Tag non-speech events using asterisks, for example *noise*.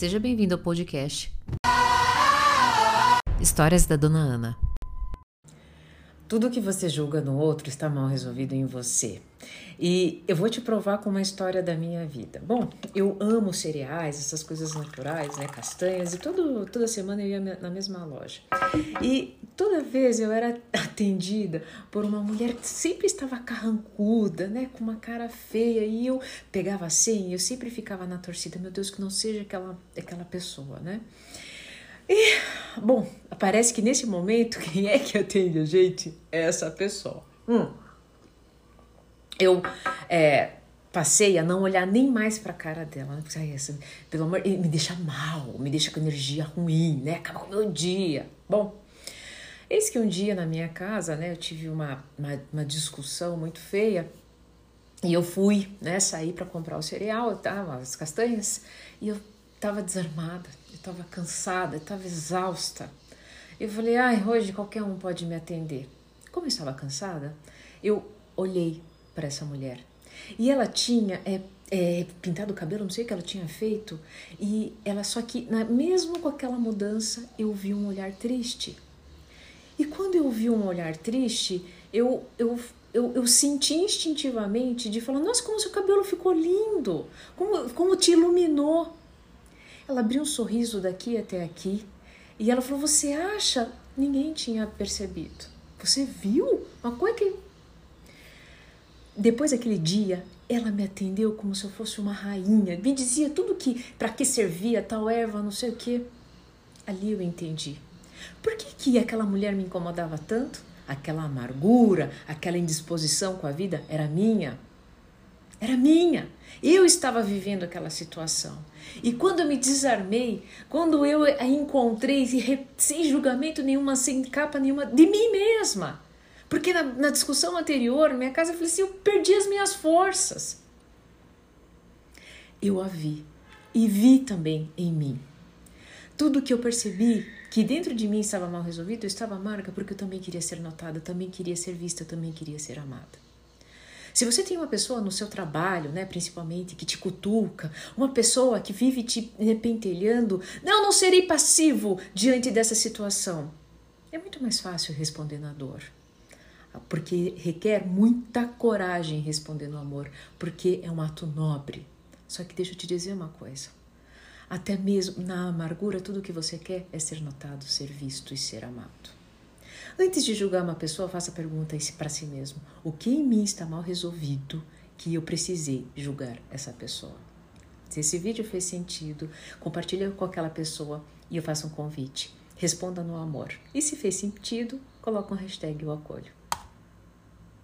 Seja bem-vindo ao podcast Histórias da Dona Ana. Tudo que você julga no outro está mal resolvido em você. E eu vou te provar com uma história da minha vida. Bom, eu amo cereais, essas coisas naturais, né, castanhas, e todo, toda semana eu ia na mesma loja. E toda vez eu era *laughs* atendida por uma mulher que sempre estava carrancuda, né, com uma cara feia, e eu pegava assim, eu sempre ficava na torcida, meu Deus, que não seja aquela, aquela pessoa, né? E, bom, parece que nesse momento, *laughs* quem é que atende a gente é essa pessoa. Hum. Eu é, passei a não olhar nem mais para a cara dela, né? Porque, essa, pelo amor, me deixa mal, me deixa com energia ruim, né? Acaba com o meu dia. Bom, eis que um dia na minha casa, né, eu tive uma, uma, uma discussão muito feia e eu fui, né, sair para comprar o cereal, tá, as castanhas, e eu tava desarmada, eu estava cansada, eu estava exausta. Eu falei, ai, hoje qualquer um pode me atender. Como eu estava cansada, eu olhei para essa mulher. E ela tinha é, é, pintado o cabelo, não sei o que ela tinha feito, e ela só que, na, mesmo com aquela mudança, eu vi um olhar triste. E quando eu vi um olhar triste, eu, eu, eu, eu senti instintivamente de falar: Nossa, como seu cabelo ficou lindo! Como, como te iluminou! Ela abriu um sorriso daqui até aqui e ela falou: Você acha? Ninguém tinha percebido. Você viu? Mas como é que. Depois daquele dia, ela me atendeu como se eu fosse uma rainha. Me dizia tudo que para que servia tal erva, não sei o que. Ali eu entendi. Por que, que aquela mulher me incomodava tanto? Aquela amargura, aquela indisposição com a vida era minha. Era minha. Eu estava vivendo aquela situação. E quando eu me desarmei, quando eu a encontrei sem julgamento nenhuma, sem capa nenhuma, de mim mesma. Porque na, na discussão anterior, minha casa, eu falei assim: eu perdi as minhas forças. Eu a vi e vi também em mim. Tudo que eu percebi que dentro de mim estava mal resolvido, eu estava amarga porque eu também queria ser notada, eu também queria ser vista, eu também queria ser amada. Se você tem uma pessoa no seu trabalho, né, principalmente, que te cutuca, uma pessoa que vive te pentelhando, não, não serei passivo diante dessa situação. É muito mais fácil responder na dor. Porque requer muita coragem responder no amor, porque é um ato nobre. Só que deixa eu te dizer uma coisa. Até mesmo na amargura, tudo o que você quer é ser notado, ser visto e ser amado. Antes de julgar uma pessoa, faça a pergunta para si mesmo: o que em mim está mal resolvido que eu precisei julgar essa pessoa? Se esse vídeo fez sentido, compartilhe com aquela pessoa e eu faço um convite. Responda no amor. E se fez sentido, coloque um hashtag eu acolho.